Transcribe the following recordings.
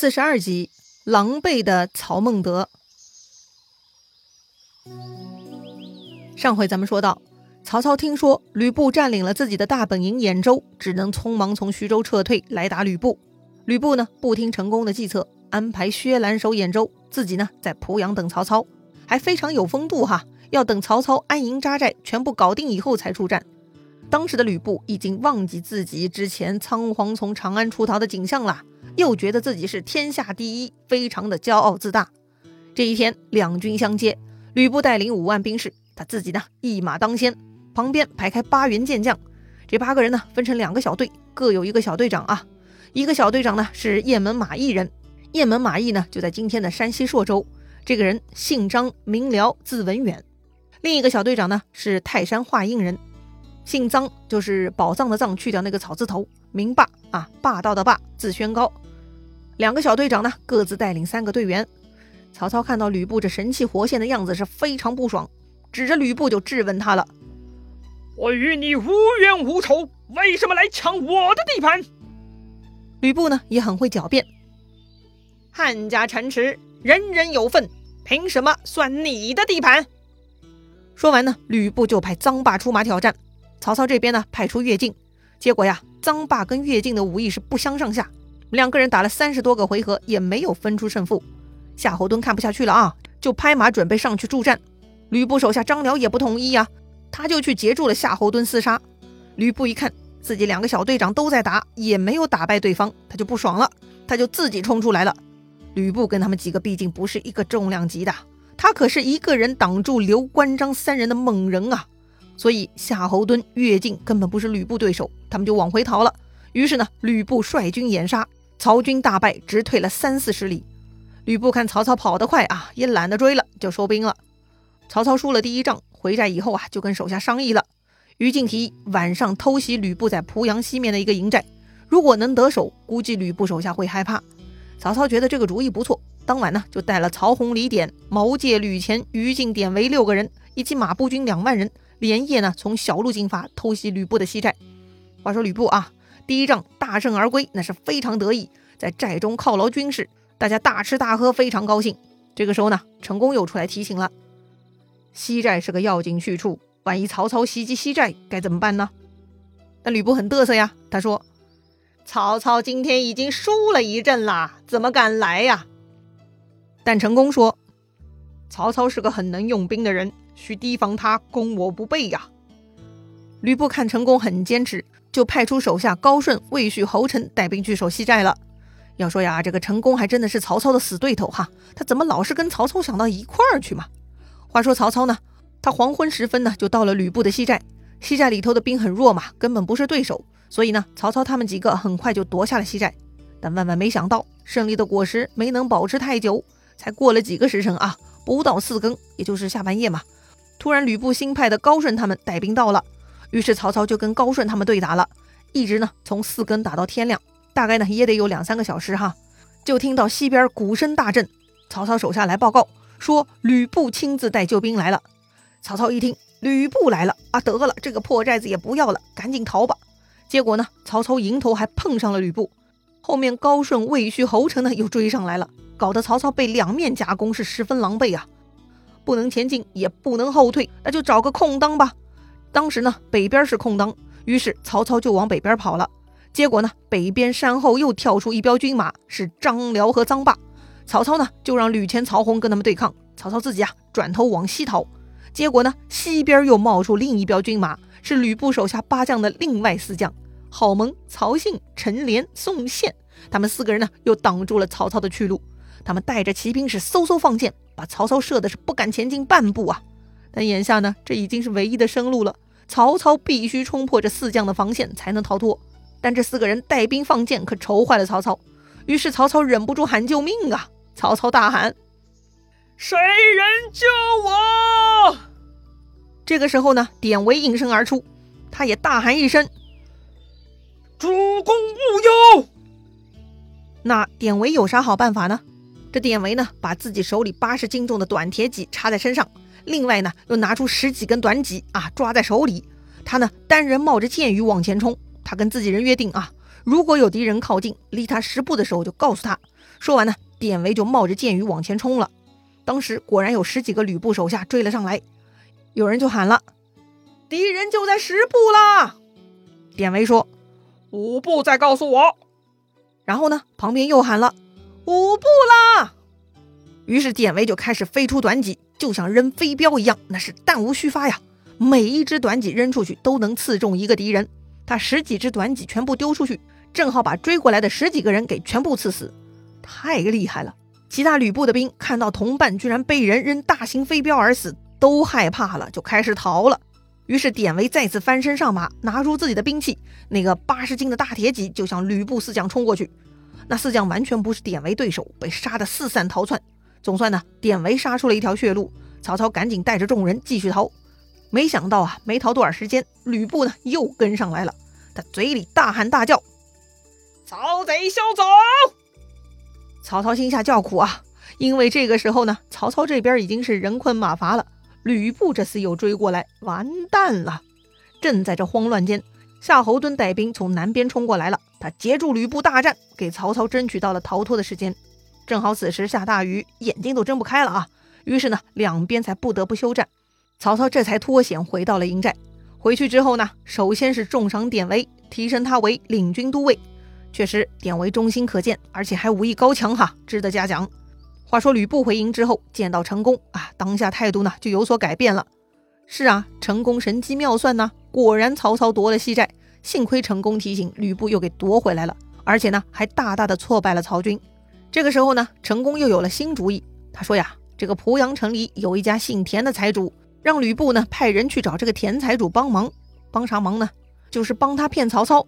四十二集，狼狈的曹孟德。上回咱们说到，曹操听说吕布占领了自己的大本营兖州，只能匆忙从徐州撤退来打吕布。吕布呢，不听成功的计策，安排薛兰守兖州，自己呢在濮阳等曹操，还非常有风度哈，要等曹操安营扎寨全部搞定以后才出战。当时的吕布已经忘记自己之前仓皇从长安出逃的景象了，又觉得自己是天下第一，非常的骄傲自大。这一天，两军相接，吕布带领五万兵士，他自己呢一马当先，旁边排开八员健将。这八个人呢分成两个小队，各有一个小队长啊。一个小队长呢是雁门马邑人，雁门马邑呢就在今天的山西朔州。这个人姓张，名辽，字文远。另一个小队长呢是泰山华阴人。姓臧，就是宝藏的藏，去掉那个草字头，名霸啊，霸道的霸，字宣高。两个小队长呢，各自带领三个队员。曹操看到吕布这神气活现的样子，是非常不爽，指着吕布就质问他了：“我与你无冤无仇，为什么来抢我的地盘？”吕布呢，也很会狡辩：“汉家城池，人人有份，凭什么算你的地盘？”说完呢，吕布就派臧霸出马挑战。曹操这边呢，派出乐进，结果呀，臧霸跟乐进的武艺是不相上下，两个人打了三十多个回合，也没有分出胜负。夏侯惇看不下去了啊，就拍马准备上去助战。吕布手下张辽也不同意呀，他就去截住了夏侯惇厮杀。吕布一看自己两个小队长都在打，也没有打败对方，他就不爽了，他就自己冲出来了。吕布跟他们几个毕竟不是一个重量级的，他可是一个人挡住刘关张三人的猛人啊。所以夏侯惇、乐进根本不是吕布对手，他们就往回逃了。于是呢，吕布率军掩杀，曹军大败，直退了三四十里。吕布看曹操跑得快啊，也懒得追了，就收兵了。曹操输了第一仗，回寨以后啊，就跟手下商议了。于禁提议晚上偷袭吕布在濮阳西面的一个营寨，如果能得手，估计吕布手下会害怕。曹操觉得这个主意不错，当晚呢，就带了曹洪、李典、毛玠、吕虔、于禁、典韦六个人，以及马步军两万人。连夜呢，从小路进发，偷袭吕布的西寨。话说吕布啊，第一仗大胜而归，那是非常得意，在寨中犒劳军士，大家大吃大喝，非常高兴。这个时候呢，成功又出来提醒了：西寨是个要紧去处，万一曹操袭击西寨，该怎么办呢？但吕布很嘚瑟呀，他说：“曹操今天已经输了一阵了，怎么敢来呀？”但成功说：“曹操是个很能用兵的人。”需提防他攻我不备呀！吕布看成功很坚持，就派出手下高顺、魏续、侯成带兵去守西寨了。要说呀，这个成功还真的是曹操的死对头哈，他怎么老是跟曹操想到一块儿去嘛？话说曹操呢，他黄昏时分呢就到了吕布的西寨，西寨里头的兵很弱嘛，根本不是对手，所以呢，曹操他们几个很快就夺下了西寨。但万万没想到，胜利的果实没能保持太久，才过了几个时辰啊，不到四更，也就是下半夜嘛。突然，吕布新派的高顺他们带兵到了，于是曹操就跟高顺他们对打了，一直呢从四更打到天亮，大概呢也得有两三个小时哈。就听到西边鼓声大震，曹操手下来报告说吕布亲自带救兵来了。曹操一听吕布来了啊，得了，这个破寨子也不要了，赶紧逃吧。结果呢，曹操迎头还碰上了吕布，后面高顺、魏续、侯成呢又追上来了，搞得曹操被两面夹攻，是十分狼狈啊。不能前进，也不能后退，那就找个空当吧。当时呢，北边是空当，于是曹操就往北边跑了。结果呢，北边山后又跳出一彪军马，是张辽和臧霸。曹操呢，就让吕虔、曹洪跟他们对抗。曹操自己啊，转头往西逃。结果呢，西边又冒出另一彪军马，是吕布手下八将的另外四将：郝萌、曹信、陈连、宋宪。他们四个人呢，又挡住了曹操的去路。他们带着骑兵是嗖嗖放箭。把曹操射的是不敢前进半步啊！但眼下呢，这已经是唯一的生路了。曹操必须冲破这四将的防线才能逃脱。但这四个人带兵放箭，可愁坏了曹操。于是曹操忍不住喊救命啊！曹操大喊：“谁人救我？”这个时候呢，典韦应声而出，他也大喊一声：“主公勿忧！”那典韦有啥好办法呢？这典韦呢，把自己手里八十斤重的短铁戟插在身上，另外呢，又拿出十几根短戟啊，抓在手里。他呢，单人冒着箭雨往前冲。他跟自己人约定啊，如果有敌人靠近，离他十步的时候就告诉他。说完呢，典韦就冒着箭雨往前冲了。当时果然有十几个吕布手下追了上来，有人就喊了：“敌人就在十步啦！”典韦说：“五步再告诉我。”然后呢，旁边又喊了：“五步啦！”于是典韦就开始飞出短戟，就像扔飞镖一样，那是弹无虚发呀！每一只短戟扔出去都能刺中一个敌人。他十几只短戟全部丢出去，正好把追过来的十几个人给全部刺死，太厉害了！其他吕布的兵看到同伴居然被人扔大型飞镖而死，都害怕了，就开始逃了。于是典韦再次翻身上马，拿出自己的兵器，那个八十斤的大铁戟就向吕布四将冲过去。那四将完全不是典韦对手，被杀得四散逃窜。总算呢，典韦杀出了一条血路。曹操赶紧带着众人继续逃。没想到啊，没逃多少时间，吕布呢又跟上来了。他嘴里大喊大叫：“曹贼休走！”曹操心下叫苦啊，因为这个时候呢，曹操这边已经是人困马乏了。吕布这次又追过来，完蛋了！正在这慌乱间，夏侯惇带兵从南边冲过来了。他截住吕布大战，给曹操争取到了逃脱的时间。正好此时下大雨，眼睛都睁不开了啊！于是呢，两边才不得不休战。曹操这才脱险回到了营寨。回去之后呢，首先是重赏典韦，提升他为领军都尉。确实，典韦忠心可见，而且还武艺高强哈，值得嘉奖。话说吕布回营之后，见到成功啊，当下态度呢就有所改变了。是啊，成功神机妙算呢，果然曹操夺了西寨。幸亏成功提醒吕布，又给夺回来了，而且呢还大大的挫败了曹军。这个时候呢，成功又有了新主意。他说呀，这个濮阳城里有一家姓田的财主，让吕布呢派人去找这个田财主帮忙。帮啥忙呢？就是帮他骗曹操。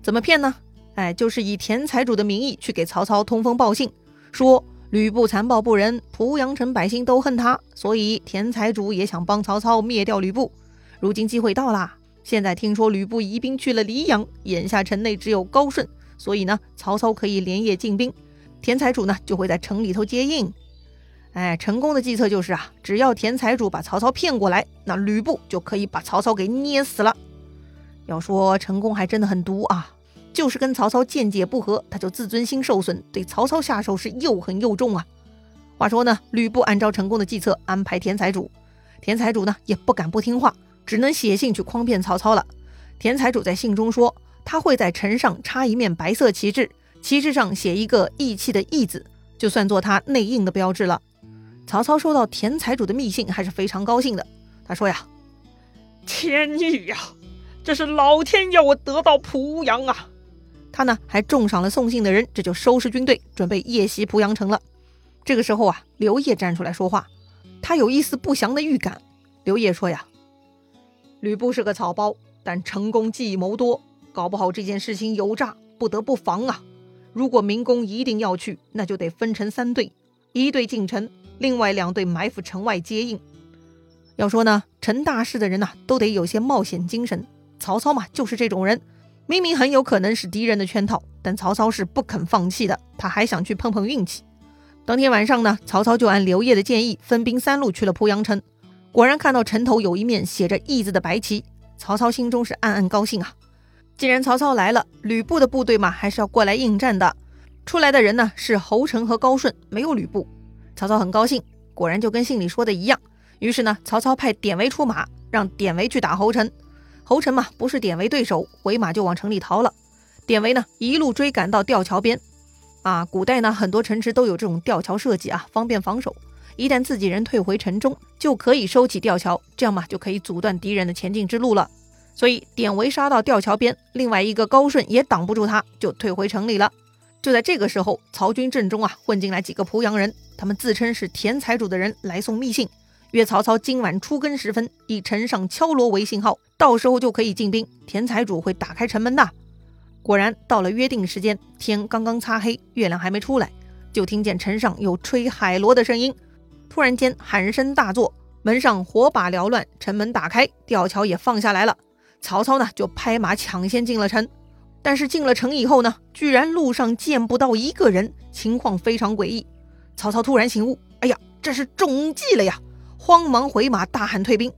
怎么骗呢？哎，就是以田财主的名义去给曹操通风报信，说。吕布残暴不仁，濮阳城百姓都恨他，所以田财主也想帮曹操灭掉吕布。如今机会到啦！现在听说吕布移兵去了黎阳，眼下城内只有高顺，所以呢，曹操可以连夜进兵，田财主呢就会在城里头接应。哎，成功的计策就是啊，只要田财主把曹操骗过来，那吕布就可以把曹操给捏死了。要说成功还真的很毒啊！就是跟曹操见解不合，他就自尊心受损，对曹操下手是又狠又重啊。话说呢，吕布按照成功的计策安排田财主，田财主呢也不敢不听话，只能写信去诓骗曹操了。田财主在信中说，他会在城上插一面白色旗帜，旗帜上写一个义气的义字，就算做他内应的标志了。曹操收到田财主的密信还是非常高兴的，他说呀：“天意呀，这是老天要我得到濮阳啊！”他呢还重赏了送信的人，这就收拾军队，准备夜袭濮阳城了。这个时候啊，刘烨站出来说话，他有一丝不祥的预感。刘烨说呀：“吕布是个草包，但成功计谋多，搞不好这件事情有诈，不得不防啊。如果民工一定要去，那就得分成三队，一队进城，另外两队埋伏城外接应。要说呢，成大事的人呐，都得有些冒险精神。曹操嘛，就是这种人。”明明很有可能是敌人的圈套，但曹操是不肯放弃的，他还想去碰碰运气。当天晚上呢，曹操就按刘烨的建议，分兵三路去了濮阳城。果然看到城头有一面写着“义”字的白旗，曹操心中是暗暗高兴啊。既然曹操来了，吕布的部队嘛，还是要过来应战的。出来的人呢是侯成和高顺，没有吕布。曹操很高兴，果然就跟信里说的一样。于是呢，曹操派典韦出马，让典韦去打侯成。侯成嘛，不是典韦对手，回马就往城里逃了。典韦呢，一路追赶到吊桥边。啊，古代呢，很多城池都有这种吊桥设计啊，方便防守。一旦自己人退回城中，就可以收起吊桥，这样嘛，就可以阻断敌人的前进之路了。所以典韦杀到吊桥边，另外一个高顺也挡不住他，就退回城里了。就在这个时候，曹军阵中啊，混进来几个濮阳人，他们自称是田财主的人来送密信。约曹操今晚出更时分，以城上敲锣为信号，到时候就可以进兵。田财主会打开城门的。果然，到了约定时间，天刚刚擦黑，月亮还没出来，就听见城上有吹海螺的声音。突然间，喊声大作，门上火把缭乱，城门打开，吊桥也放下来了。曹操呢，就拍马抢先进了城。但是进了城以后呢，居然路上见不到一个人，情况非常诡异。曹操突然醒悟，哎呀，这是中计了呀！慌忙回马，大喊退兵。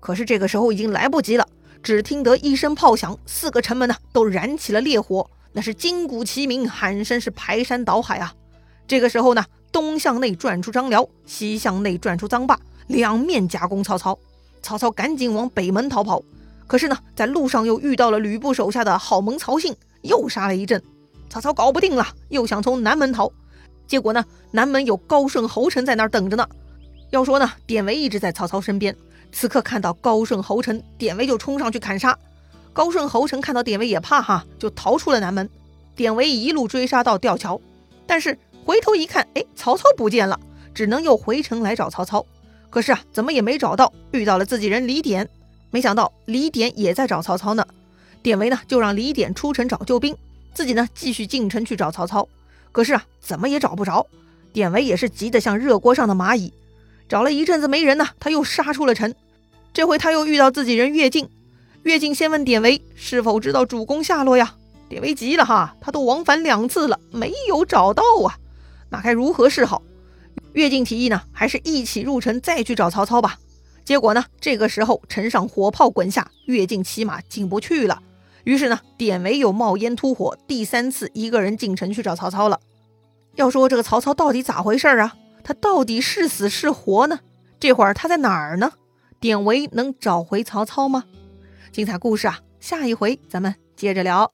可是这个时候已经来不及了。只听得一声炮响，四个城门呢都燃起了烈火，那是金鼓齐鸣，喊声是排山倒海啊！这个时候呢，东向内转出张辽，西向内转出臧霸，两面夹攻曹操。曹操赶紧往北门逃跑，可是呢，在路上又遇到了吕布手下的好盟曹信，又杀了一阵。曹操搞不定了，又想从南门逃，结果呢，南门有高顺侯成在那儿等着呢。要说呢，典韦一直在曹操身边，此刻看到高顺侯成，典韦就冲上去砍杀。高顺侯成看到典韦也怕哈，就逃出了南门。典韦一路追杀到吊桥，但是回头一看，哎，曹操不见了，只能又回城来找曹操。可是啊，怎么也没找到，遇到了自己人李典。没想到李典也在找曹操呢。典韦呢，就让李典出城找救兵，自己呢继续进城去找曹操。可是啊，怎么也找不着。典韦也是急得像热锅上的蚂蚁，找了一阵子没人呢，他又杀出了城。这回他又遇到自己人乐进。乐进先问典韦是否知道主公下落呀？典韦急了哈，他都往返两次了，没有找到啊，那该如何是好？乐进提议呢，还是一起入城再去找曹操吧。结果呢，这个时候城上火炮滚下，乐进骑马进不去了。于是呢，典韦又冒烟突火，第三次一个人进城去找曹操了。要说这个曹操到底咋回事啊？他到底是死是活呢？这会儿他在哪儿呢？典韦能找回曹操吗？精彩故事啊，下一回咱们接着聊。